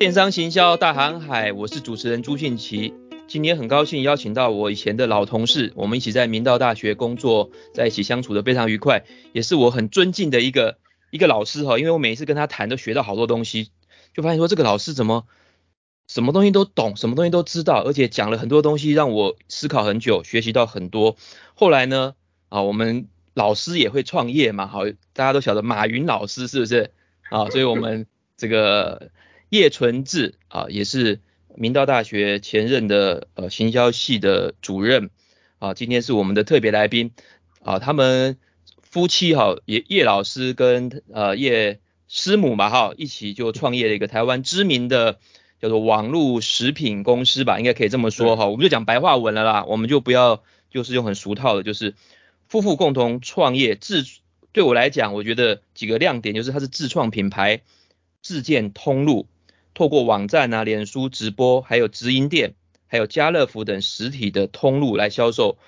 电商行销大航海，我是主持人朱信奇。今天很高兴邀请到我以前的老同事，我们一起在明道大学工作，在一起相处得非常愉快，也是我很尊敬的一个一个老师哈。因为我每一次跟他谈，都学到好多东西，就发现说这个老师怎么什么东西都懂，什么东西都知道，而且讲了很多东西，让我思考很久，学习到很多。后来呢，啊，我们老师也会创业嘛，好，大家都晓得马云老师是不是啊？所以我们这个。叶纯志啊，也是明道大学前任的呃行销系的主任啊，今天是我们的特别来宾啊，他们夫妻哈，叶叶老师跟呃叶师母嘛哈，一起就创业了一个台湾知名的叫做网络食品公司吧，应该可以这么说哈，我们就讲白话文了啦，我们就不要就是用很俗套的，就是夫妇共同创业自，对我来讲，我觉得几个亮点就是它是自创品牌，自建通路。透过网站啊、脸书直播，还有直营店，还有家乐福等实体的通路来销售，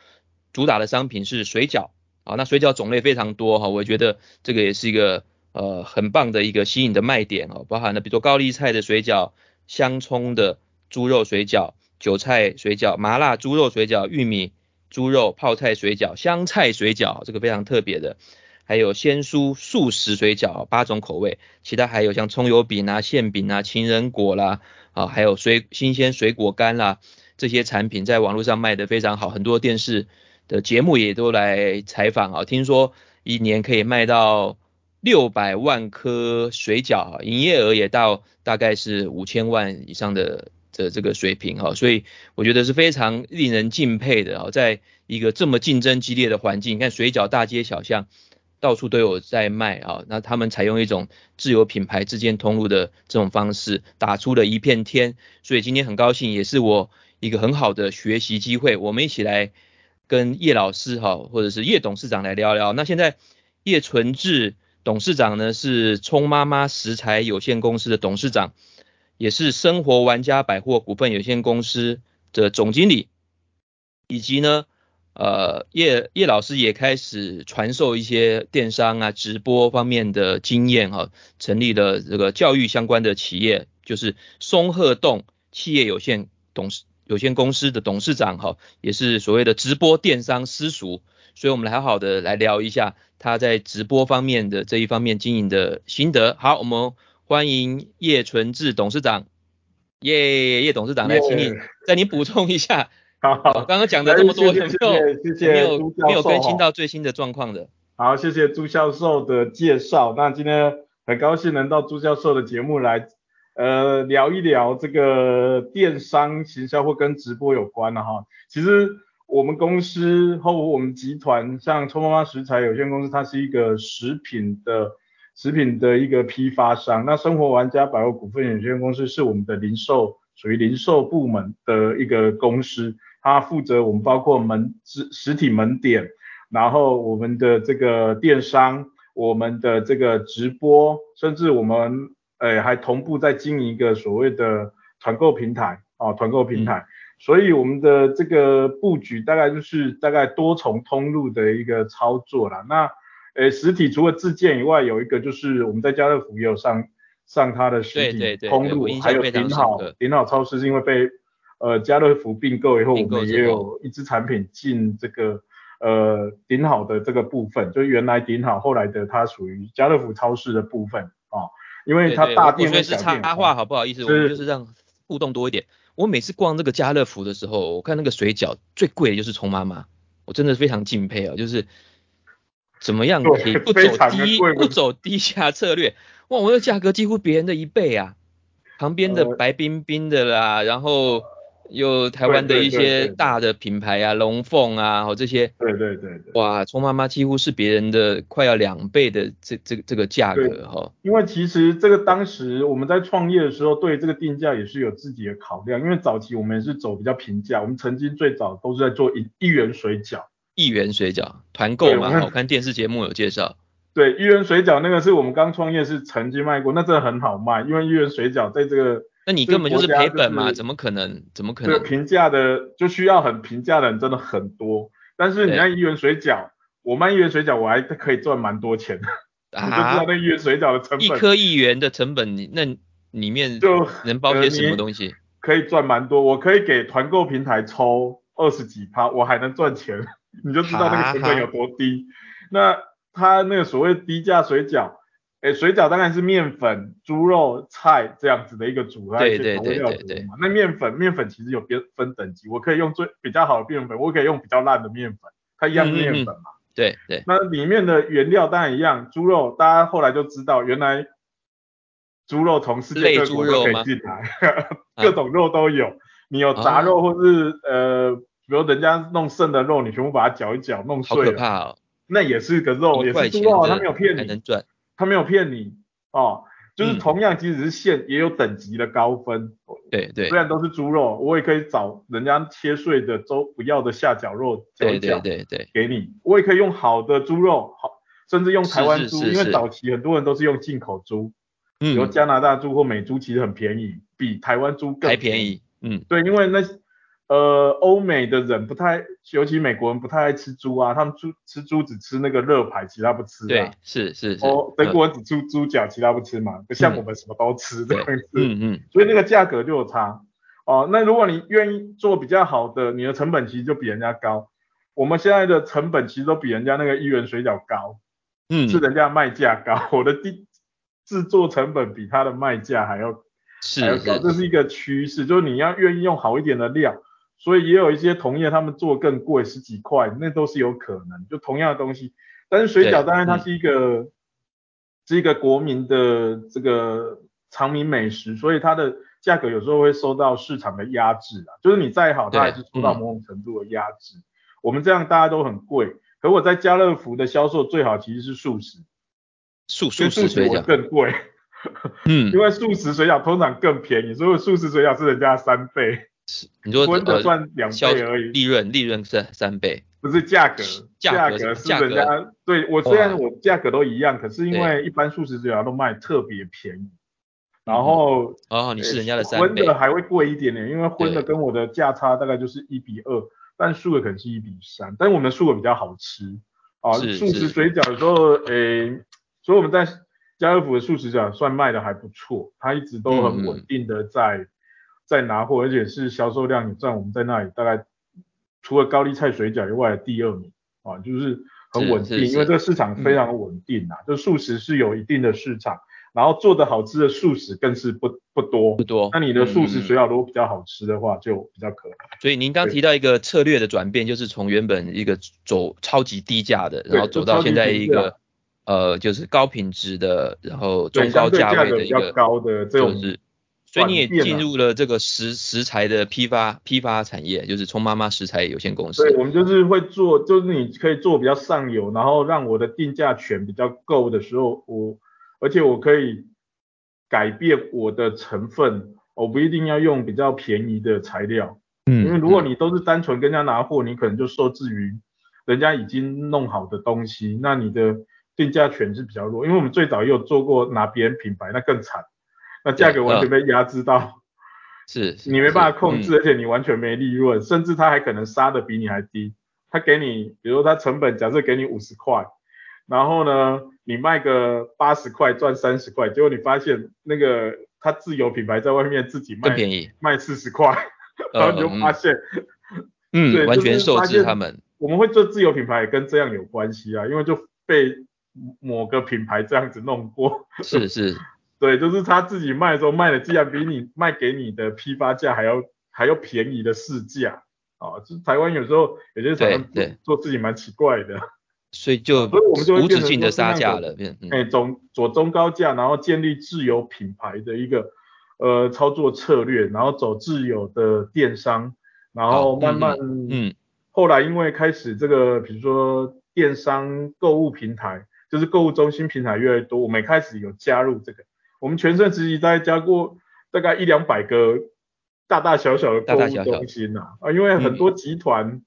主打的商品是水饺啊。那水饺种类非常多哈，我觉得这个也是一个呃很棒的一个吸引的卖点哦。包含了比如说高丽菜的水饺、香葱的猪肉水饺、韭菜水饺、麻辣猪肉水饺、玉米猪肉泡菜水饺、香菜水饺，这个非常特别的。还有鲜蔬素食水饺八种口味，其他还有像葱油饼啊、馅饼啊、情人果啦，啊，还有水新鲜水果干啦，这些产品在网络上卖得非常好，很多电视的节目也都来采访啊。听说一年可以卖到六百万颗水饺，营业额也到大概是五千万以上的的这个水平哈，所以我觉得是非常令人敬佩的啊，在一个这么竞争激烈的环境，你看水饺大街小巷。到处都有在卖啊，那他们采用一种自有品牌、自建通路的这种方式，打出了一片天。所以今天很高兴，也是我一个很好的学习机会。我们一起来跟叶老师哈，或者是叶董事长来聊聊。那现在叶纯志董事长呢，是聪妈妈食材有限公司的董事长，也是生活玩家百货股份有限公司的总经理，以及呢。呃，叶叶老师也开始传授一些电商啊、直播方面的经验哈，成立了这个教育相关的企业，就是松鹤洞企业有限董事有限公司的董事长哈，也是所谓的直播电商私塾，所以我们来好好的来聊一下他在直播方面的这一方面经营的心得。好，我们欢迎叶纯志董事长，叶叶董事长来，请你在你补充一下。好，好，刚刚讲的这么多，有 没有谢谢没有没有更新到最新的状况的？好，谢谢朱教授的介绍。那今天很高兴能到朱教授的节目来，呃，聊一聊这个电商行销或跟直播有关的哈。其实我们公司或我们集团，像臭妈妈食材有限公司，它是一个食品的食品的一个批发商。那生活玩家百货股份有限公司是我们的零售，属于零售部门的一个公司。他负责我们包括门实实体门店，然后我们的这个电商，我们的这个直播，甚至我们诶还同步在经营一个所谓的团购平台啊，团购平台。嗯、所以我们的这个布局大概就是大概多重通路的一个操作啦。那诶实体除了自建以外，有一个就是我们在家乐福也有上上它的实体通路，对对对对还有顶好顶好超市是因为被。呃，家乐福并购以后，我们也有一支产品进这个呃顶好的这个部分，就原来顶好，后来的它属于家乐福超市的部分啊、哦，因为它大店跟小店。我觉得是插话，好不好意思？我们就是让互动多一点。我每次逛这个家乐福的时候，我看那个水饺最贵的就是葱妈妈，我真的非常敬佩啊，就是怎么样可以不走低不走低价策略？哇，我的价格几乎别人的一倍啊！旁边的白冰冰的啦，呃、然后。有台湾的一些大的品牌啊，龙凤啊，哦这些，对对对对，哇，葱妈妈几乎是别人的快要两倍的这这这个价格哈。因为其实这个当时我们在创业的时候，对这个定价也是有自己的考量。因为早期我们也是走比较平价，我们曾经最早都是在做一一元水饺，一元水饺团购嘛，我看电视节目有介绍。对，一元水饺那个是我们刚创业是曾经卖过，那真的很好卖，因为一元水饺在这个。那你根本就是赔本嘛？怎么可能？怎么可能？平价的就需要很平价的人真的很多，但是你看一元水饺，我卖一元水饺我还可以赚蛮多钱的。啊？你就知道那一元水饺的成本。一颗一元的成本，那里面就能包些什么东西？可以赚蛮多，我可以给团购平台抽二十几趴，我还能赚钱，你就知道那个成本有多低。那他那个所谓低价水饺，诶，水饺当然是面粉、猪肉、菜这样子的一个组，对对对对对。那面粉面粉其实有别分等级，我可以用最比较好的面粉，我可以用比较烂的面粉，它一样面粉嘛。对对。那里面的原料当然一样，猪肉大家后来就知道，原来猪肉从世界各国都可以进来，各种肉都有。你有杂肉或是、啊、呃，比如人家弄剩的肉，你全部把它搅一搅，弄碎了。好可怕哦。那也是个肉，也是猪肉，他没有骗你，能赚。他没有骗你哦，就是同样即使是馅也有等级的高分。对对。虽然都是猪肉，我也可以找人家切碎的都不要的下绞肉搅一搅，对对对，给你。我也可以用好的猪肉，好，甚至用台湾猪，因为早期很多人都是用进口猪。嗯，有加拿大猪或美猪其实很便宜，比台湾猪更便宜。嗯，对，因为那呃欧美的人不太，尤其美国人不太爱吃猪啊，他们猪吃猪只吃那个热排，其他不吃。对，是是是。哦，德国人只吃猪脚，其他不吃嘛，不像我们什么都吃这样子。嗯嗯。所以那个价格就有差。哦，那如果你愿意做比较好的，你的成本其实就比人家高。我们现在的成本其实都比人家那个一元水饺高。嗯。是人家卖价高，我的第。制作成本比它的卖价还要还要高，这是一个趋势，就是你要愿意用好一点的料，所以也有一些同业他们做更贵十几块，那都是有可能，就同样的东西，但是水饺当然它是一个、嗯、是一个国民的这个长民美食，所以它的价格有时候会受到市场的压制啊，就是你再好，它还是受到某种程度的压制。嗯、我们这样大家都很贵，可我在家乐福的销售最好其实是素食。素素食水饺。更贵，嗯，因为素食水饺通常更便宜，所以素食水饺是人家三倍，是你说荤的赚两倍而已，利润利润是三倍，不是价格，价格是人家对我虽然我价格都一样，可是因为一般素食水饺都卖特别便宜，然后哦你是人家的三倍，荤的还会贵一点点，因为荤的跟我的价差大概就是一比二，但素的可能是一比三，但是我们的素的比较好吃啊，素食水饺的时候诶。所以我们在家乐福的素食饺算卖的还不错，它一直都很稳定的在、嗯、在拿货，而且是销售量也占我们在那里大概除了高丽菜水饺以外的第二名啊，就是很稳定，因为这个市场非常稳定啊，嗯、就素食是有一定的市场，然后做的好吃的素食更是不不多不多。那你的素食水饺如果比较好吃的话，就比较可能。所以您刚提到一个策略的转变，就是从原本一个走超级低价的，然后走到现在一个。呃，就是高品质的，然后中高价位的一个，较高的这种，就是，所以你也进入了这个食食材的批发批发产业，就是葱妈妈食材有限公司。对，我们就是会做，就是你可以做比较上游，然后让我的定价权比较够的时候，我而且我可以改变我的成分，我不一定要用比较便宜的材料，嗯，因为如果你都是单纯跟人家拿货，你可能就受制于人家已经弄好的东西，那你的。定价权是比较弱，因为我们最早也有做过拿别人品牌，那更惨，那价格完全被压制到，是，你没办法控制，而且你完全没利润，甚至他还可能杀的比你还低，他给你，比如说他成本假设给你五十块，然后呢，你卖个八十块赚三十块，结果你发现那个他自有品牌在外面自己卖更便宜，卖四十块，然后你就发现，嗯，对，完全受制他们，我们会做自有品牌也跟这样有关系啊，因为就被。某个品牌这样子弄过，是是，对，就是他自己卖的时候卖的，竟然比你卖给你的批发价还要还要便宜的市价，啊，就是台湾有时候有些厂商做自己蛮奇怪的，所以就所以我们就会无止境的杀价了，哎，中左中高价，然后建立自有品牌的一个呃操作策略，然后走自有的电商，然后慢慢嗯，嗯，后来因为开始这个比如说电商购物平台。就是购物中心平台越来越多，我们开始有加入这个。我们全盛时期大概加过大概一两百个大大小小的购物中心呐啊，啊，因为很多集团，嗯、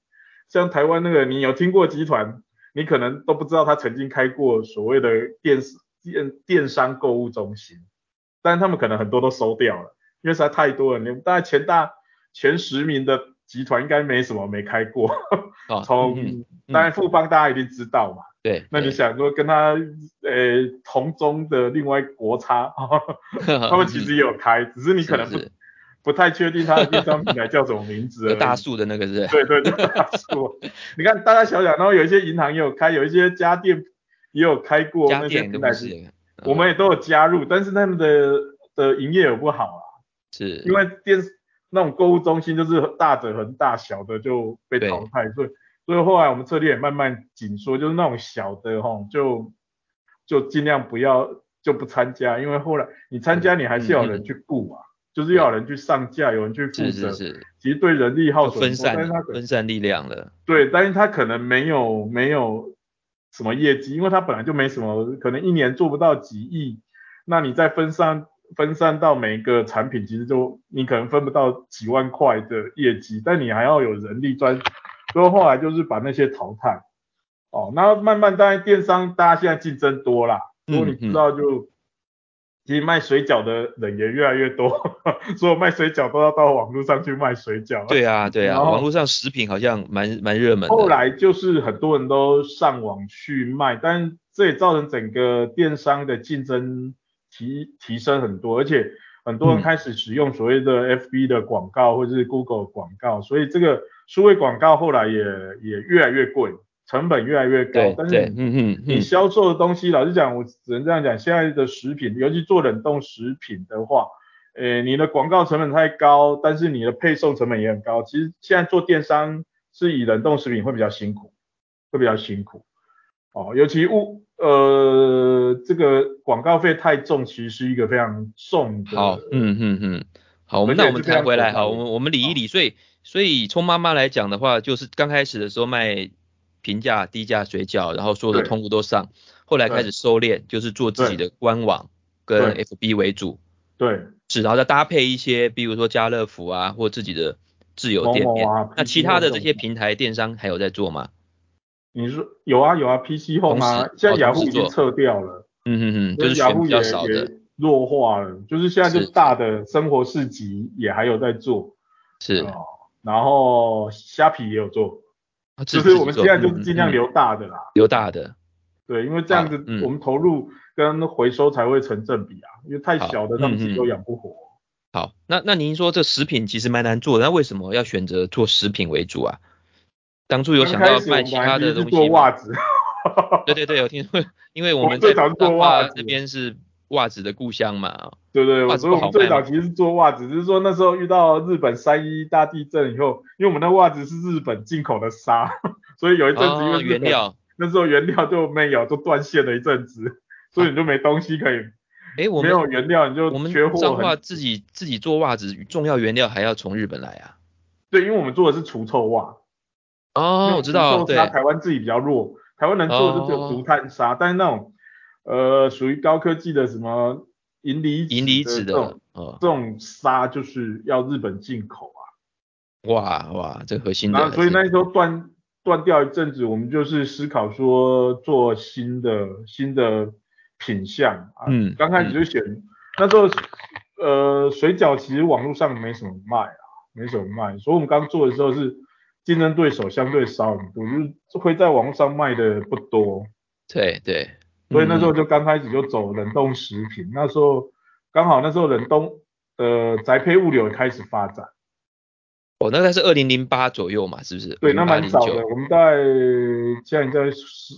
像台湾那个，你有听过集团，你可能都不知道他曾经开过所谓的电电电商购物中心，但他们可能很多都收掉了，因为实在太多了。你大概前大前十名的集团应该没什么没开过，从当然富邦大家一定知道嘛。对，那你想说跟他呃同宗的另外国差，他们其实也有 开，只是你可能不不太确定他的电商平台叫什么名字。大树的那个是？对对对，大树。你看大大小小，然后有一些银行也有开，有一些家电也有开过那些平台，我们也都有加入，但是他们的的营业额不好啊。是。因为电那种购物中心就是大的很大，小的就被淘汰，所以。所以后来我们策略也慢慢紧缩，就是那种小的哈，就就尽量不要就不参加，因为后来你参加你还是要有人去顾啊，嗯、就是要有人去上架，有人去负责。是是是。其实对人力耗损分散，但是他分散力量了。对，但是他可能没有没有什么业绩，因为他本来就没什么，可能一年做不到几亿，那你再分散分散到每一个产品，其实就你可能分不到几万块的业绩，但你还要有人力专。所以后来就是把那些淘汰，哦，那慢慢当然电商大家现在竞争多啦，如果你知道就，嗯、其实卖水饺的人也越来越多，所有卖水饺都要到网络上去卖水饺。对啊，对啊，网络上食品好像蛮蛮热门的。后来就是很多人都上网去卖，但这也造成整个电商的竞争提提升很多，而且很多人开始使用所谓的 FB 的广告或者是 Google 广告，所以这个。数位广告后来也也越来越贵，成本越来越高。对但是你，嗯嗯，你销售的东西，老实讲，我只能这样讲，现在的食品，尤其做冷冻食品的话，诶，你的广告成本太高，但是你的配送成本也很高。其实现在做电商是以冷冻食品会比较辛苦，会比较辛苦。哦，尤其物，呃，这个广告费太重，其实是一个非常重的。好，嗯嗯嗯，好，我们那我们谈回来，好，我们我们理一理，所以。所以从妈妈来讲的话，就是刚开始的时候卖平价低价水饺，然后所有的通路都上，后来开始收敛，就是做自己的官网跟 FB 为主。对，是，然后再搭配一些，比如说家乐福啊，或自己的自有店面。那其他的这些平台电商还有在做吗？你说有啊有啊，PC Home 啊，现在雅虎已经撤掉了。嗯嗯嗯，就是雅虎比较少的，弱化了，就是现在就大的生活市集也还有在做。是。然后虾皮也有做，啊就是我们现在就是尽量留大的啦，留大的，对，因为这样子我们投入跟回收才会成正比啊，因为太小的他们自己都养不活。好，那那您说这食品其实蛮难做的，那为什么要选择做食品为主啊？当初有想到卖其他的东西？做袜子。对对对，有听说，因为我们在彰化这边是。袜子的故乡嘛，对对，所以我们最早其实是做袜子，只是说那时候遇到日本三一大地震以后，因为我们的袜子是日本进口的纱，所以有一阵子因为原料那时候原料就没有，就断线了一阵子，所以你就没东西可以，哎，我们没有原料你就缺货。我们彰化自己自己做袜子，重要原料还要从日本来啊？对，因为我们做的是除臭袜。哦，我知道，对，台湾自己比较弱，台湾能做的就只有竹炭纱，但是那种。呃，属于高科技的什么银离银离子的，这种纱就是要日本进口啊。哇哇，这核心的。所以那时候断断掉一阵子，我们就是思考说做新的新的品相啊。嗯。刚开始就选、嗯、那时候，呃，水饺其实网络上没什么卖啊，没什么卖，所以我们刚做的时候是竞争对手相对少很多，就是会在网络上卖的不多。对对。所以那时候就刚开始就走冷冻食品，嗯、那时候刚好那时候冷冻呃宅配物流也开始发展。哦，那个是二零零八左右嘛，是不是？对，那蛮早的，我们在现在在十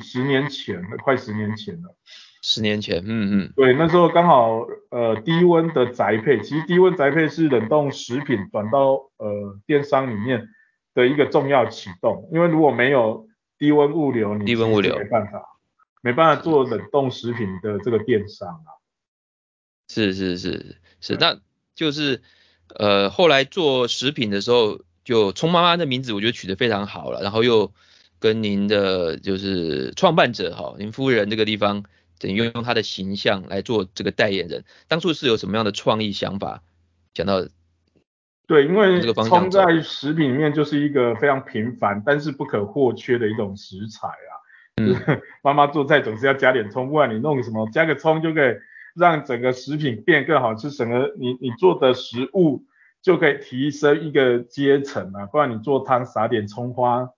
十年前了，快十年前了。十年前，嗯嗯。对，那时候刚好呃低温的宅配，其实低温宅配是冷冻食品转到呃电商里面的一个重要启动，因为如果没有低温物流，你低温物流没办法。没办法做冷冻食品的这个电商啊，是是是是，那就是呃后来做食品的时候，就葱妈妈的名字我觉得取得非常好了，然后又跟您的就是创办者哈，您夫人这个地方等于用用她的形象来做这个代言人，当初是有什么样的创意想法？讲到对，因为葱在食品里面就是一个非常平凡但是不可或缺的一种食材啊。嗯，妈妈做菜总是要加点葱，不然你弄什么，加个葱就可以让整个食品变更好吃，整个你你做的食物就可以提升一个阶层啊，不然你做汤撒点葱花，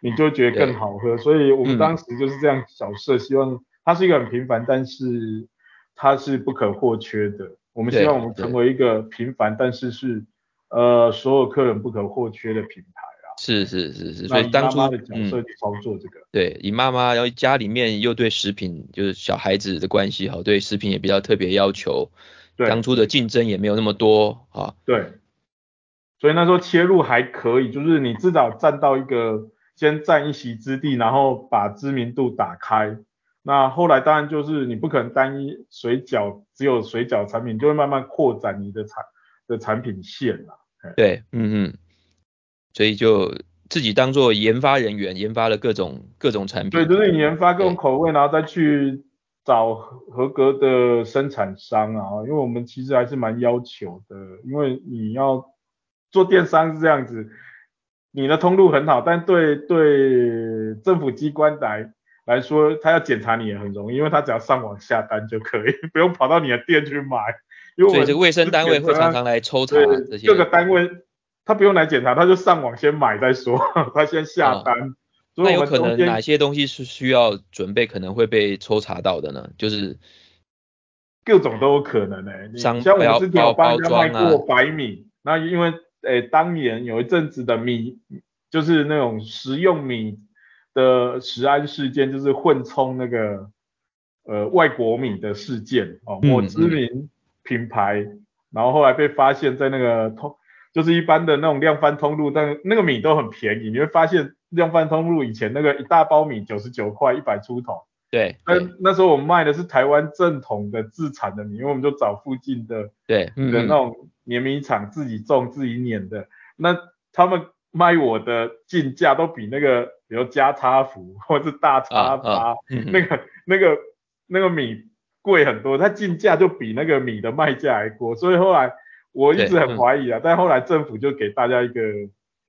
你就觉得更好喝。所以我们当时就是这样小设，希望它是一个很平凡，但是它是不可或缺的。我们希望我们成为一个平凡，但是是呃所有客人不可或缺的品牌啊。是是是是，所以当初妈妈的角色去操作这个。嗯、对，以妈妈，然后家里面又对食品就是小孩子的关系哈，对食品也比较特别要求。对，当初的竞争也没有那么多啊。对，所以那时候切入还可以，就是你至少占到一个先占一席之地，然后把知名度打开。那后来当然就是你不可能单一水饺只有水饺产品，就会慢慢扩展你的产的产品线了。对，嗯嗯，所以就自己当做研发人员，研发了各种各种产品。对，就是你研发各种口味，然后再去找合格的生产商啊，因为我们其实还是蛮要求的，因为你要做电商是这样子，你的通路很好，但对对政府机关来。来说，他要检查你也很容易，因为他只要上网下单就可以，不用跑到你的店去买。因为我们这个卫生单位会常常来抽查这些。各个单位他不用来检查，他就上网先买再说，他先下单。哦、那有可能哪些东西是需要准备，可能会被抽查到的呢？就是各种都有可能诶、欸。像我们之前有帮人家卖过白米，啊、那因为诶、欸、当年有一阵子的米，就是那种食用米。的食安事件就是混充那个呃外国米的事件哦，某知名品牌，嗯嗯、然后后来被发现，在那个通就是一般的那种量贩通路，但那个米都很便宜，你会发现量贩通路以前那个一大包米九十九块一百出头，对，那那时候我们卖的是台湾正统的自产的米，因为我们就找附近的对。的那种碾米厂自己种自己碾的，那他们。卖我的进价都比那个，比如加差幅或者是大差八，啊。啊嗯、那个那个那个米贵很多，它进价就比那个米的卖价还贵，所以后来我一直很怀疑啊，嗯、但后来政府就给大家一个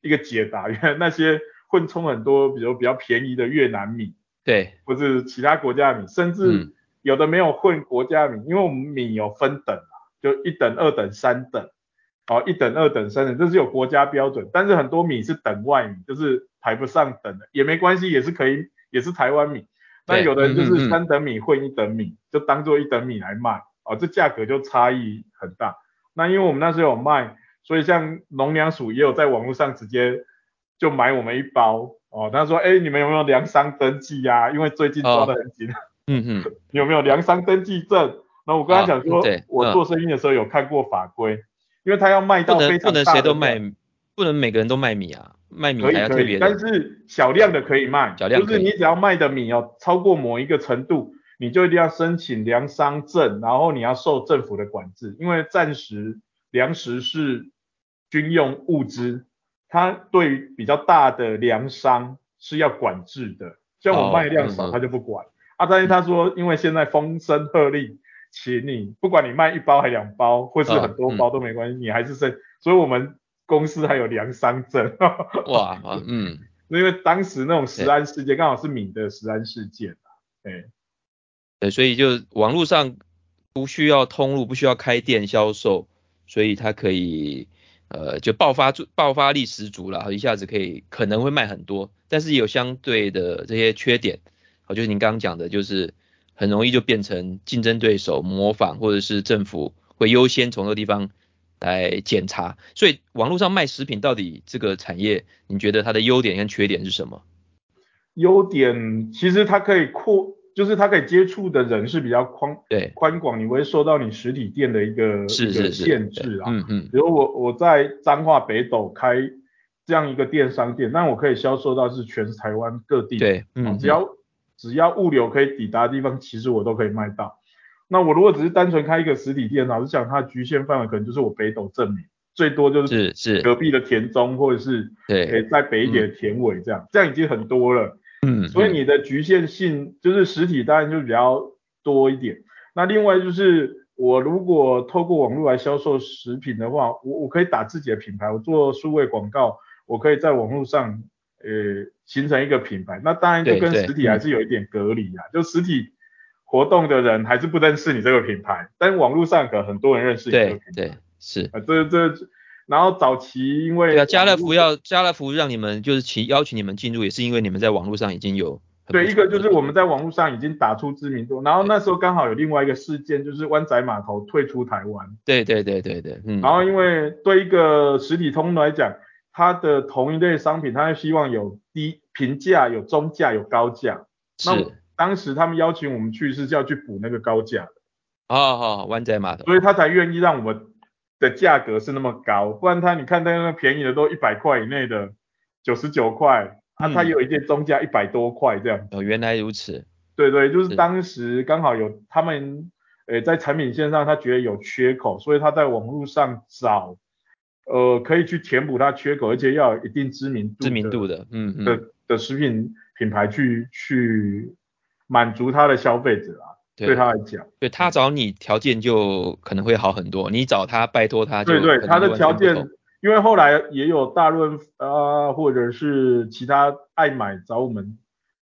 一个解答，原来那些混充很多，比如比较便宜的越南米，对，或是其他国家的米，甚至有的没有混国家米，因为我们米有分等啊，就一等、二等、三等。哦，一等、二等、三等，这是有国家标准，但是很多米是等外米，就是排不上等的，也没关系，也是可以，也是台湾米。但有的人就是三等米混一等米，嗯嗯、就当做一等米来卖，哦，这价格就差异很大。那因为我们那时候有卖，所以像农粮署也有在网络上直接就买我们一包，哦，他说，哎，你们有没有粮商登记呀、啊？因为最近抓得很紧。哦、嗯嗯。有没有粮商登记证？那我跟他讲说，哦、我做生意的时候有看过法规。因为他要卖到非常大的，不能谁都卖，不能每个人都卖米啊，卖米还要特别。可以可以，但是小量的可以卖，小量就是你只要卖的米哦超过某一个程度，你就一定要申请粮商证，然后你要受政府的管制，因为暂时粮食是军用物资，它对于比较大的粮商是要管制的，像我卖量少，他就不管。啊，但是他说，因为现在风声鹤唳。请你，不管你卖一包还两包，或是很多包都没关系，你还是剩。所以我们公司还有粮商证。哇，嗯，因为当时那种食安事件刚好是米的食安事件对，对，所以就网络上不需要通路，不需要开店销售，所以它可以呃就爆发爆发力十足了，一下子可以可能会卖很多，但是有相对的这些缺点，好，就是您刚刚讲的，就是。很容易就变成竞争对手模仿，或者是政府会优先从这个地方来检查。所以网络上卖食品到底这个产业，你觉得它的优点跟缺点是什么？优点其实它可以扩，就是它可以接触的人是比较宽，对，宽广，你不会受到你实体店的一个是是是限制啊。嗯嗯。比如我我在彰化北斗开这样一个电商店，那我可以销售到是全台湾各地。对，嗯，只要。只要物流可以抵达的地方，其实我都可以卖到。那我如果只是单纯开一个实体店，老实讲，它的局限范围可能就是我北斗镇民，最多就是是隔壁的田中，或者是对，在北一点的田尾这样，这样已经很多了。嗯，所以你的局限性就是实体当然就比较多一点。那另外就是我如果透过网络来销售食品的话，我我可以打自己的品牌，我做数位广告，我可以在网络上。呃，形成一个品牌，那当然就跟实体还是有一点隔离啊。就实体活动的人还是不认识你这个品牌，但网络上可很多人认识你这个品牌。对对是。啊，这这然后早期因为对啊，家乐福要家乐福让你们就是请邀请你们进入，也是因为你们在网络上已经有对一个就是我们在网络上已经打出知名度，然后那时候刚好有另外一个事件，就是湾仔码头退出台湾。对对对对对，嗯。然后因为对一个实体通路来讲，它的同一类商品，它希望有低平价、有中价、有高价。是。那当时他们邀请我们去是叫去补那个高价的。哦好，湾仔码头。所以他才愿意让我们的价格是那么高，不然他你看那个便宜的都一百块以内的九十九块，啊他有一件中价一百多块这样。哦原来如此。对对，就是当时刚好有他们诶在产品线上他觉得有缺口，所以他在网络上找呃可以去填补他缺口，而且要有一定知名度知名度的嗯嗯的的食品品牌去去满足他的消费者啊。对，他来讲，对他找你条件就可能会好很多，你找他拜托他就，对对，他的条件，因为后来也有大润啊、呃，或者是其他爱买找我们，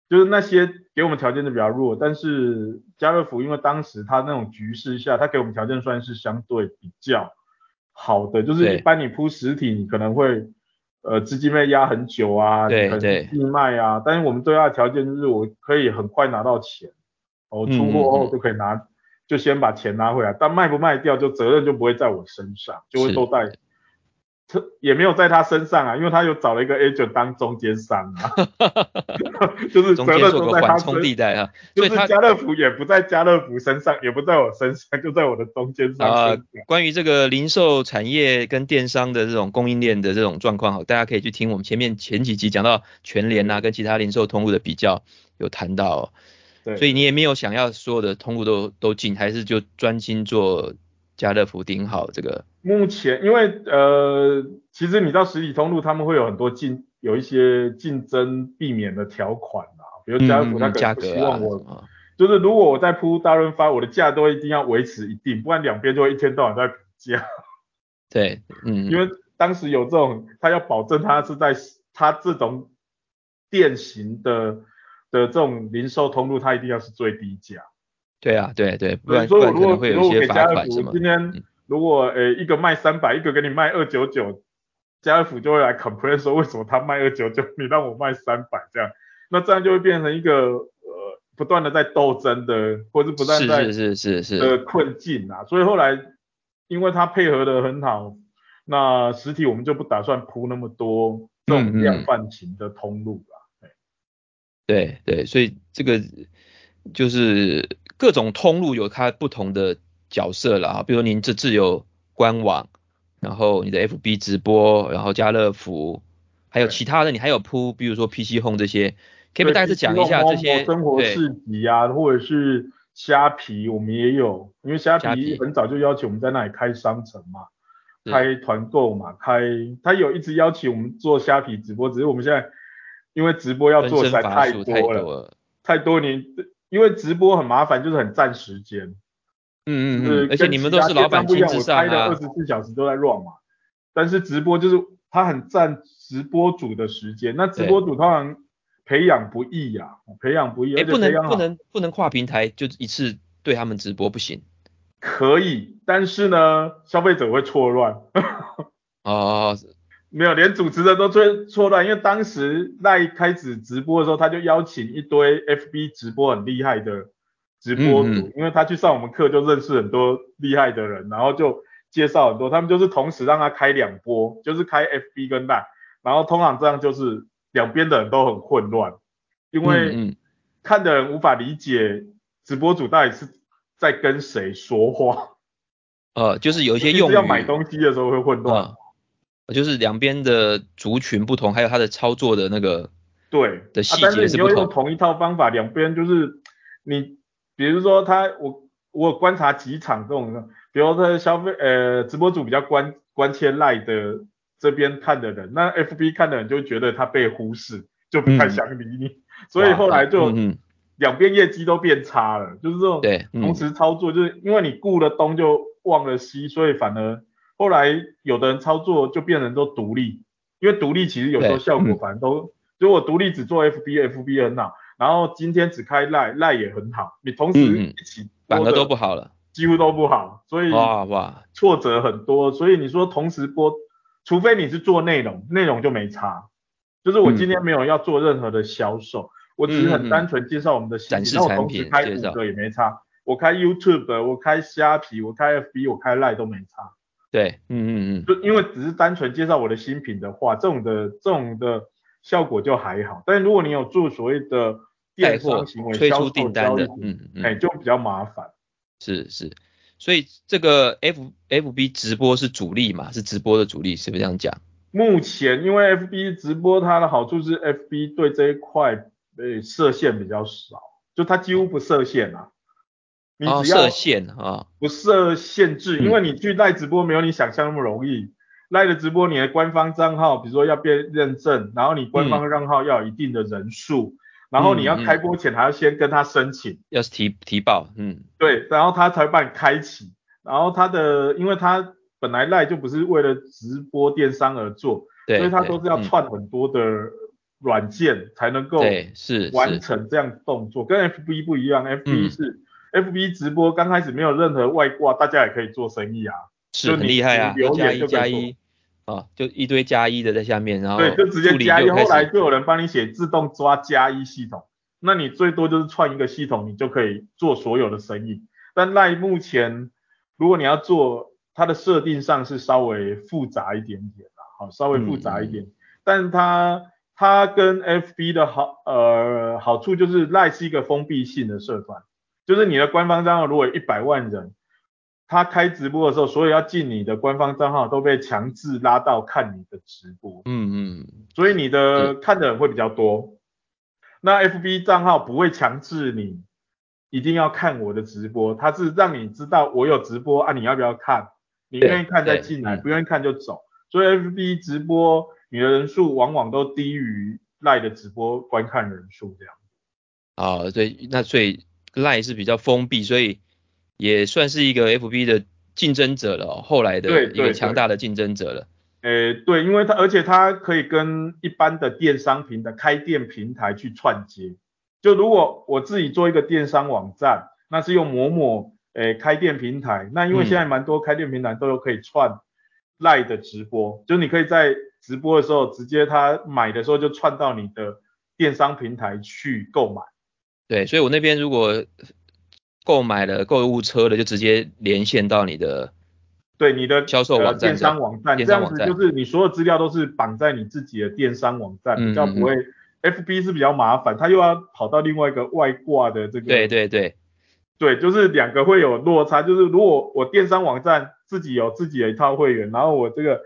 就是那些给我们条件的比较弱，但是家乐福因为当时他那种局势下，他给我们条件算是相对比较好的，就是一般你铺实体你可能会呃资金被压很久啊，对对，义卖啊，但是我们对他的条件就是我可以很快拿到钱。我出货后就可以拿，嗯、就先把钱拿回来，但卖不卖掉就责任就不会在我身上，就会都在，也没有在他身上啊，因为他有找了一个 agent 当中间商啊，就是责任都在他身上啊，就是家乐福也不在家乐福身上，也不在我身上，就在我的中间商。啊、呃，关于这个零售产业跟电商的这种供应链的这种状况哈，大家可以去听我们前面前几集讲到全联啊跟其他零售通路的比较，有谈到、哦。对，所以你也没有想要所有的通路都都进，还是就专心做家乐福顶好这个？目前因为呃，其实你到实体通路，他们会有很多竞，有一些竞争避免的条款啊，比如家乐福他可能不希望我，嗯、就是如果我在铺大润发，我的价都一定要维持一定，不然两边就会一天到晚在比价。对，嗯，因为当时有这种，他要保证他是在他这种店型的。的这种零售通路，它一定要是最低价。对啊，对对，不然，不然可能会有一些罚款什么。今天如果呃一个卖三百，一个给你卖二九九，家乐福就会来 complain 说，为什么他卖二九九，你让我卖三百这样？那这样就会变成一个呃不断的在斗争的，或者是不断在是是是是的困境啊。所以后来因为他配合的很好，那实体我们就不打算铺那么多这种量贩型的通路了。对对，所以这个就是各种通路有它不同的角色了啊，比如您这自有官网，然后你的 FB 直播，然后家乐福，还有其他的，你还有铺，比如说 PC Home 这些，可以不大致讲一下这些生活市集啊，或者是虾皮，我们也有，因为虾皮很早就要求我们在那里开商城嘛，开团购嘛，开他有一直邀请我们做虾皮直播，只是我们现在。因为直播要做实在太多了，太多你因为直播很麻烦，就是很占时间。嗯嗯嗯。而且你们都是老板亲自上啊。我开的二十四小时都在 run 嘛。但是直播就是它很占直播主的时间，那直播主通常培养不易呀、啊，培养不易。哎，不能不能不能跨平台就一次对他们直播不行。可以，但是呢，消费者会错乱。哦。没有，连主持人都错错乱，因为当时赖开始直播的时候，他就邀请一堆 FB 直播很厉害的直播主，嗯。嗯，因为他去上我们课就认识很多厉害的人，然后就介绍很多，他们就是同时让他开两波，就是开 FB 跟赖，然后通常这样就是两边的人都很混乱，因为看的人无法理解直播主到底是在跟谁说话，呃，就是有一些用语。要买东西的时候会混乱。呃就是两边的族群不同，还有他的操作的那个对的细节是不同。啊、但是你要用同一套方法，两边就是你，比如说他，我我观察几场这种，比如说消费呃直播主比较关关切赖的这边看的人，那 FB 看的人就觉得他被忽视，就不太想理你，嗯、所以后来就两边业绩都变差了，就是这种同时操作，就是因为你顾了东就忘了西，所以反而。后来有的人操作就变成都独立，因为独立其实有时候效果反正都，如果独立只做 FB，FB 很好，然后今天只开 Line，Line 也很好，你同时一起反而都不好了，几乎都不好，所以哇哇挫折很多，所以你说同时播除非你是做内容，内容就没差。就是我今天没有要做任何的销售，嗯、我只是很单纯介绍我们的新品，那、嗯、我同时开五个也没差。我开 YouTube，我开虾皮，我开 FB，我开 Line 都没差。对，嗯嗯嗯，就因为只是单纯介绍我的新品的话，这种的这种的效果就还好。但是如果你有做所谓的电商行为、销售订单的，嗯嗯，哎，就比较麻烦。是是，所以这个 F FB 直播是主力嘛？是直播的主力，是不是这样讲？目前因为 FB 直播它的好处是 FB 对这一块呃设限比较少，就它几乎不设限啊。你只要设限啊，不设限制，因为你去赖直播没有你想象那么容易。赖的直播，你的官方账号，比如说要变认证，然后你官方账号要有一定的人数，然后你要开播前还要先跟他申请，要提提报，嗯，对，然后他才帮你开启，然后他的，因为他本来赖就不是为了直播电商而做，对，所以他都是要串很多的软件才能够是完成这样动作，跟 FB 不一样，FB 是。F B 直播刚开始没有任何外挂，大家也可以做生意啊，是很厉害啊，加一加一啊，就一堆加一的在下面，然后对，就直接加一，后来就有人帮你写自动抓加一系统，那你最多就是串一个系统，你就可以做所有的生意。但赖目前如果你要做，它的设定上是稍微复杂一点点啦，好，稍微复杂一点，嗯、但它它跟 F B 的好呃好处就是赖是一个封闭性的社团。就是你的官方账号如果一百万人，他开直播的时候，所有要进你的官方账号都被强制拉到看你的直播。嗯嗯。所以你的看的人会比较多。那 FB 账号不会强制你一定要看我的直播，它是让你知道我有直播啊，你要不要看？你愿意看再进来，不愿意看就走。所以 FB 直播你的人数往往都低于 LINE 的直播观看人数这样。啊，对，那所以。Line 是比较封闭，所以也算是一个 FB 的竞争者了，后来的一个强大的竞争者了。诶，对，因为它而且它可以跟一般的电商平台、开店平台去串接。就如果我自己做一个电商网站，那是用某某诶开店平台，那因为现在蛮多开店平台都有可以串 Line 的直播，就你可以在直播的时候直接他买的时候就串到你的电商平台去购买。对，所以我那边如果购买了购物车的，就直接连线到你的对你的销售网站、电商网站，这样子就是你所有资料都是绑在你自己的电商网站，比较不会。FB 是比较麻烦，它又要跑到另外一个外挂的这个。对对对，对，就是两个会有落差，就是如果我电商网站自己有自己的一套会员，然后我这个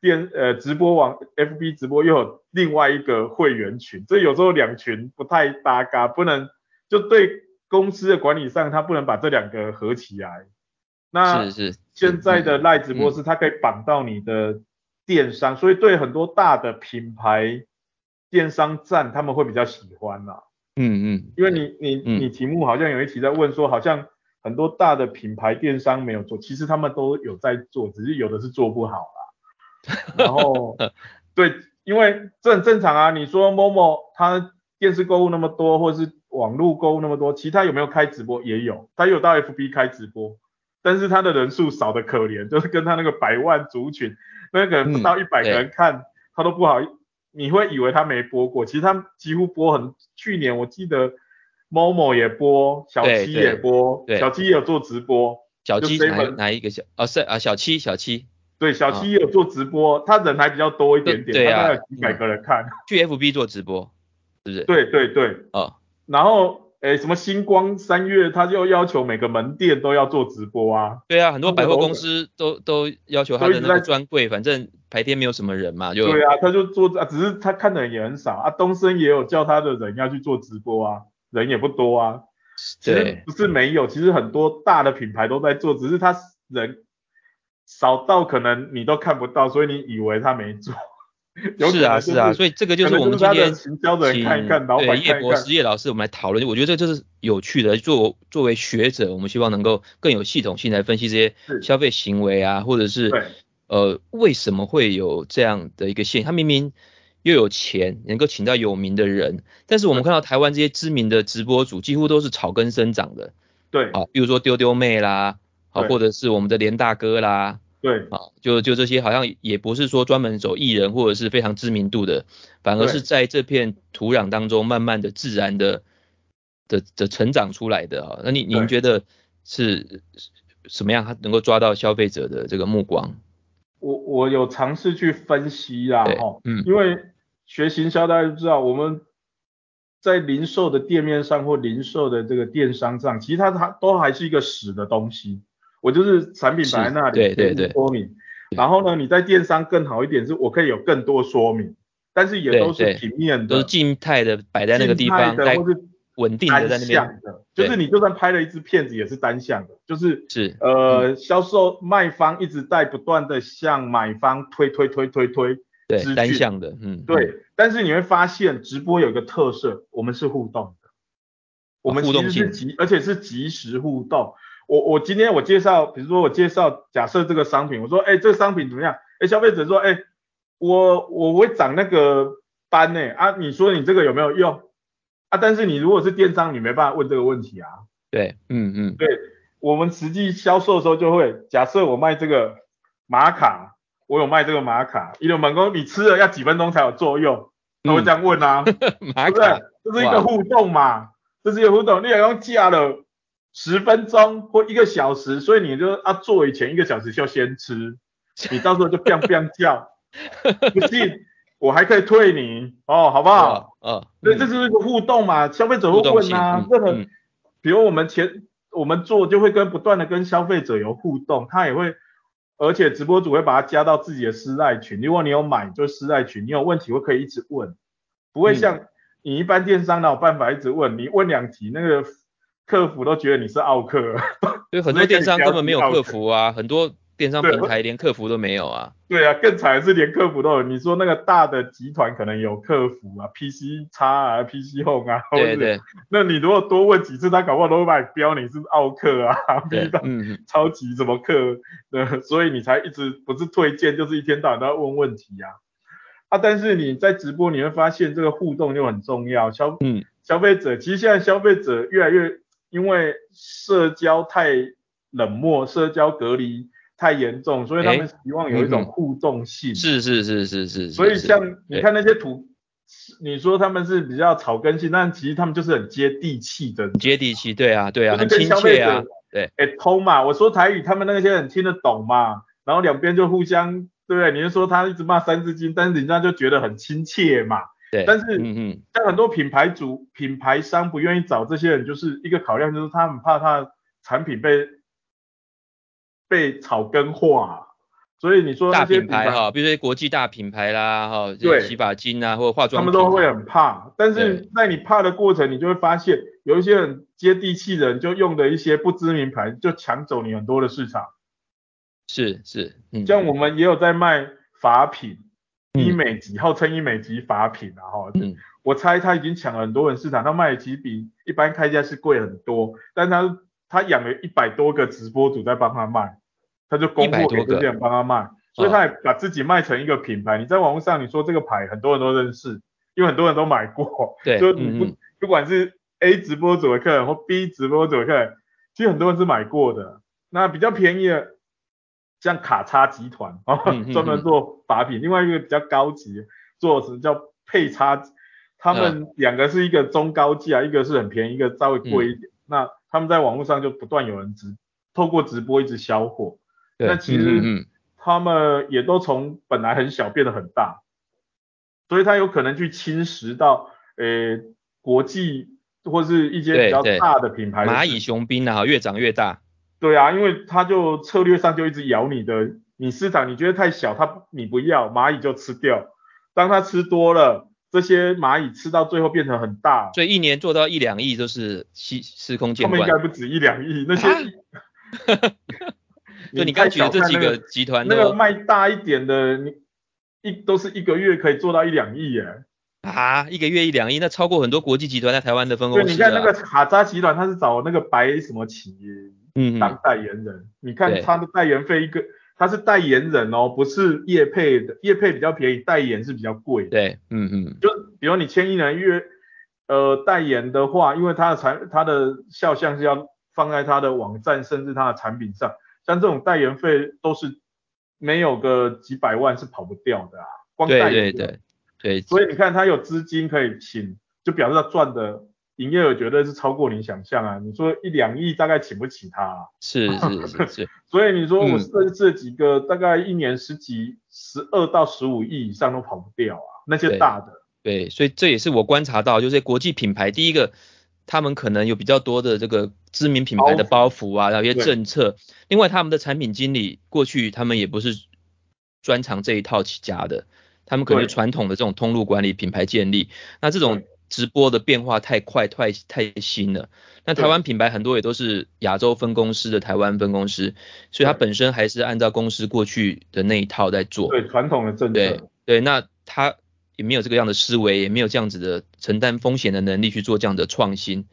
电呃直播网 FB 直播又有另外一个会员群，这有时候两群不太搭嘎，不能。就对公司的管理上，他不能把这两个合起来。那是是现在的赖直播是它可以绑到你的电商，嗯、所以对很多大的品牌电商站他们会比较喜欢啦。嗯嗯，因为你你你题目好像有一题在问说，好像很多大的品牌电商没有做，其实他们都有在做，只是有的是做不好啦。然后 对，因为这很正常啊。你说 Momo 它电视购物那么多，或者是网络购物那么多，其他有没有开直播？也有，他有到 FB 开直播，但是他的人数少的可怜，就是跟他那个百万族群，那个不到一百个人看，嗯、他都不好，你会以为他没播过，其实他几乎播很。去年我记得 Momo 也播，小七也播，小七也有做直播。小七哪哪一个小？哦是啊小七小七。对，小七也有做直播，哦、他人还比较多一点点，对啊、他大概有几百个人看。嗯、去 FB 做直播，是不是？对对对。哦。然后，诶，什么星光三月，他就要求每个门店都要做直播啊。对啊，很多百货公司都都要求他的那个专柜，反正白天没有什么人嘛，就。对啊，他就做，只是他看的人也很少啊。东森也有叫他的人要去做直播啊，人也不多啊。其实不是没有，其实很多大的品牌都在做，只是他人少到可能你都看不到，所以你以为他没做。是啊是啊，所以这个就是我们今天请对叶博士叶老师我们来讨论，我觉得这就是有趣的。作作为学者，我们希望能够更有系统性来分析这些消费行为啊，或者是呃为什么会有这样的一个现象？他明明又有钱，能够请到有名的人，但是我们看到台湾这些知名的直播主几乎都是草根生长的。对，好，比如说丢丢妹啦，好，或者是我们的连大哥啦。对，啊，就就这些好像也不是说专门走艺人或者是非常知名度的，反而是在这片土壤当中慢慢的自然的的的成长出来的啊。那你您觉得是什么样？它能够抓到消费者的这个目光？我我有尝试去分析啦，哈，嗯，因为学行销大家都知道，我们在零售的店面上或零售的这个电商上，其实它它都还是一个死的东西。我就是产品摆在那里，对对对，说明。然后呢，你在电商更好一点，是我可以有更多说明，但是也都是平面的，都是静态的摆在那个地方，的或是稳定的在那边。的，就是你就算拍了一支片子也是单向的，就是。是呃销售卖方一直在不断的向买方推推推推推，对单向的，嗯对。但是你会发现直播有一个特色，我们是互动的，我们其实是即而且是即时互动。我我今天我介绍，比如说我介绍，假设这个商品，我说，哎，这个商品怎么样？哎，消费者说，哎，我我会长那个斑呢，啊，你说你这个有没有用？啊，但是你如果是电商，你没办法问这个问题啊。对，嗯嗯，对，我们实际销售的时候就会，假设我卖这个玛卡，我有卖这个玛卡，一流猛攻，你吃了要几分钟才有作用？那我这样问啊，玛卡，这是一个互动嘛，这是一个互动，你也用价了。十分钟或一个小时，所以你就啊做以前一个小时就先吃，你到时候就 biang biang 叫，不信我还可以退你。哦，好不好？嗯，所以这就是一个互动嘛，消费者会问啊，任何、嗯，比如我们前我们做就会跟不断的跟消费者有互动，他也会，而且直播主会把它加到自己的私赖群，如果你有买就私赖群，你有问题我可以一直问，不会像你一般电商哪有办法一直问，你问两题那个。客服都觉得你是奥客，对，很多电商根本没有客服啊，很多电商平台连客服都没有啊。对啊，更惨的是连客服都有。你说那个大的集团可能有客服啊，PC 叉啊，PC Home 啊，对对。那你如果多问几次，他搞不好都会把你标你是奥客啊，逼到 超级什么客，对，所以你才一直不是推荐，就是一天到晚都要问问题啊。啊，但是你在直播你会发现这个互动就很重要，消嗯消费者其实现在消费者越来越。因为社交太冷漠，社交隔离太严重，所以他们希望有一种互动性。是是是是是。所以像你看那些土，你说他们是比较草根性，但其实他们就是很接地气的。接地气，对啊对啊，很亲切啊。对，哎通嘛，我说台语，他们那些人听得懂嘛，然后两边就互相，对不对？你就说他一直骂三字经，但是人家就觉得很亲切嘛。对，但是，嗯嗯，像很多品牌主、品牌商不愿意找这些人，就是一个考量，就是他很怕他的产品被被草根化，所以你说那些品牌哈，比如说国际大品牌啦，哈，对，洗发精啊，或者化妆，他们都会很怕。但是在你怕的过程，你就会发现有一些很接地气的人，就用的一些不知名牌，就抢走你很多的市场。是是，嗯，像我们也有在卖法品。医美籍，号称一美籍法品啊，哈，嗯，我猜他已经抢了很多人市场，他卖的其实比一般开价是贵很多，但他他养了一百多个直播主在帮他卖，他就供货给这些人帮他卖，所以他也把自己卖成一个品牌。你在网络上你说这个牌，很多人都认识，因为很多人都买过，对，就你不、嗯、不管是 A 直播主的客人或 B 直播主的客人，其实很多人是买过的。那比较便宜的。像卡叉集团啊，专门做把柄，另外一个比较高级，做什么叫配叉，他们两个是一个中高价，一个是很便宜，一个稍微贵一点。那他们在网络上就不断有人直透过直播一直销货，那其实他们也都从本来很小变得很大，所以他有可能去侵蚀到呃国际或是一些比较大的品牌的。蚂蚁雄兵啊，越长越大。对啊，因为他就策略上就一直咬你的，你市场你觉得太小，他你不要，蚂蚁就吃掉。当它吃多了，这些蚂蚁吃到最后变成很大，所以一年做到一两亿就是司司空见惯。他们应该不止一两亿，那些。就你刚举的这几个集团，那个卖大一点的，你一都是一个月可以做到一两亿耶。啊，一个月一两亿，那超过很多国际集团在台湾的分公司。对，你看那个卡扎集团，他是找那个白什么企业。嗯，当代言人，你看他的代言费一个，他是代言人哦，不是业配的，业配比较便宜，代言是比较贵。对，嗯嗯，就比如你签一年月，呃，代言的话，因为他的产，他的肖像是要放在他的网站，甚至他的产品上，像这种代言费都是没有个几百万是跑不掉的啊，光带对对对对，所以你看他有资金可以请，就表示他赚的营业额绝对是超过你想象啊！你说一两亿大概请不起他啊，是是是是，所以你说我设这几个大概一年十几十二到十五亿以上都跑不掉啊，那些大的。对，对，所以这也是我观察到，就是国际品牌第一个。他们可能有比较多的这个知名品牌的包袱啊，然后一些政策。另外，他们的产品经理过去他们也不是专长这一套起家的，他们可能传统的这种通路管理、品牌建立。那这种直播的变化太快、太太新了。那台湾品牌很多也都是亚洲分公司的台湾分公司，所以它本身还是按照公司过去的那一套在做。对，传统的政策。对对，那它。也没有这个样的思维，也没有这样子的承担风险的能力去做这样的创新。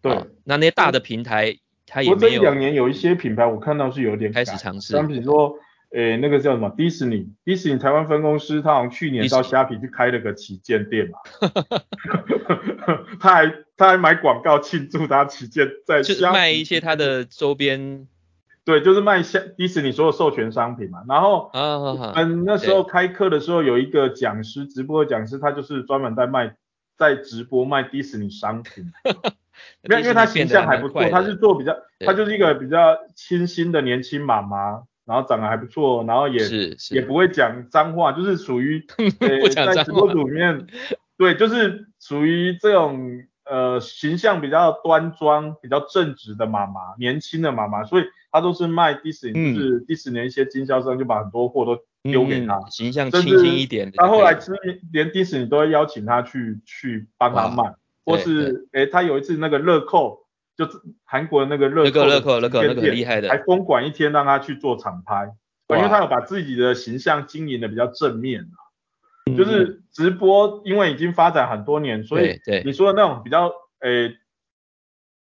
对，啊、那那些大的平台，它也没有。这一两年有一些品牌，我看到是有点开始尝试。像比如说，诶，那个叫什么？迪士尼，迪士尼台湾分公司，他好像去年到虾皮去开了个旗舰店嘛。他还他还买广告庆祝他旗舰在虾卖一些他的周边。对，就是卖虾迪士尼所有授权商品嘛，然后，嗯，那时候开课的时候有一个讲师，直播的讲师，他就是专门在卖，在直播卖迪士尼商品，没有，因为他形象还不错，他是做比较，他就是一个比较清新的年轻妈妈，然后长得还不错，然后也也不会讲脏话，就是属于，呃，在直播组里面，对，就是属于这种。呃，形象比较端庄、比较正直的妈妈，年轻的妈妈，所以她都是卖迪士尼，嗯、就是迪士尼一些经销商就把很多货都丢给她，嗯，形象清新一点的。她后来知名，连迪士尼都会邀请她去去帮她卖，或是诶，她有一次那个乐扣，就韩国的那个乐扣，乐扣乐扣那个很厉害的，还封馆一天让他去做厂拍，因为他有把自己的形象经营的比较正面就是直播，因为已经发展很多年，所以你说的那种比较诶、欸、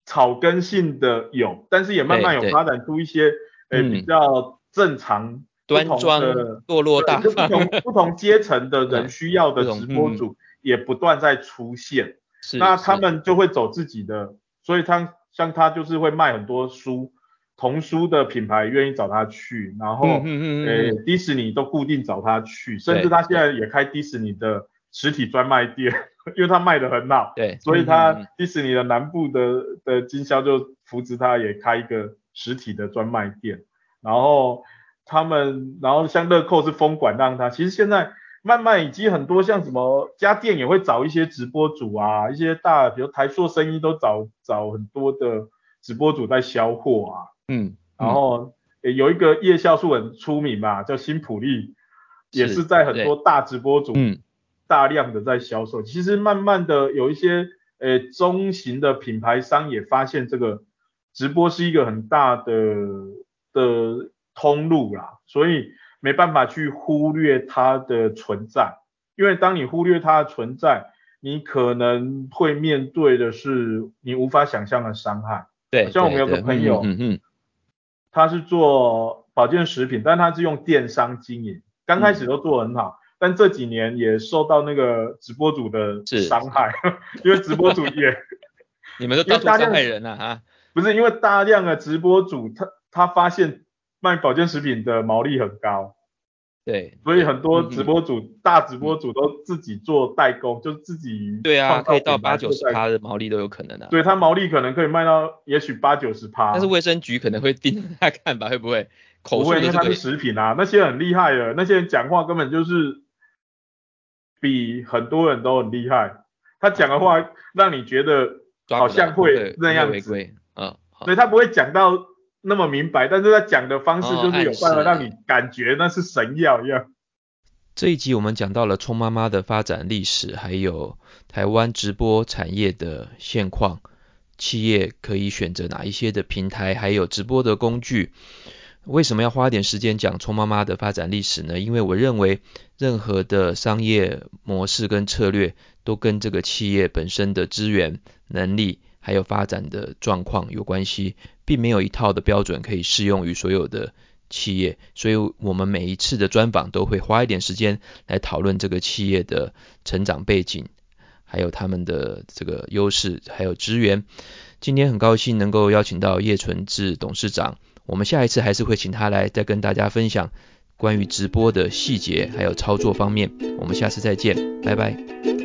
草根性的有，但是也慢慢有发展出一些诶、欸、比较正常端庄的落落大方。不同 不同阶层的人需要的直播主也不断在出现，那他们就会走自己的，所以他像他就是会卖很多书。童书的品牌愿意找他去，然后，嗯嗯嗯欸、迪士尼都固定找他去，甚至他现在也开迪士尼的实体专卖店，因为他卖的很好，对，所以他迪士尼的南部的的经销就扶持他也开一个实体的专卖店，然后他们，然后像乐扣是封管让他，其实现在慢慢以及很多像什么家电也会找一些直播主啊，一些大，比如台塑生意都找找很多的直播主在销货啊。嗯，然后有一个夜校数很出名嘛，叫新普利，也是在很多大直播主大量的在销售。其实慢慢的有一些呃中型的品牌商也发现这个直播是一个很大的的通路啦，所以没办法去忽略它的存在，因为当你忽略它的存在，你可能会面对的是你无法想象的伤害。对，像我们有个朋友，嗯嗯。他是做保健食品，但他是用电商经营，刚开始都做得很好，嗯，但这几年也受到那个直播主的伤害，因为直播主也，你们都到处伤害人了啊？不是，因为大量的直播主他他发现卖保健食品的毛利很高。对，所以很多直播主、嗯、大直播主都自己做代工，嗯、就自己对啊，可以到八九十趴的毛利都有可能的、啊。对，他毛利可能可以卖到也许八九十趴。但是卫生局可能会盯着他看吧，会不会？口味，因为他是食品啊，那些很厉害的，那些人讲话根本就是比很多人都很厉害。他讲的话让你觉得好像会那样子，嗯，所以他不会讲到。那么明白，但是他讲的方式就是有办法让你感觉那是神药一样。这一集我们讲到了冲妈妈的发展历史，还有台湾直播产业的现况，企业可以选择哪一些的平台，还有直播的工具。为什么要花一点时间讲冲妈妈的发展历史呢？因为我认为任何的商业模式跟策略都跟这个企业本身的资源、能力还有发展的状况有关系。并没有一套的标准可以适用于所有的企业，所以我们每一次的专访都会花一点时间来讨论这个企业的成长背景，还有他们的这个优势，还有资源。今天很高兴能够邀请到叶纯志董事长，我们下一次还是会请他来再跟大家分享关于直播的细节还有操作方面。我们下次再见，拜拜。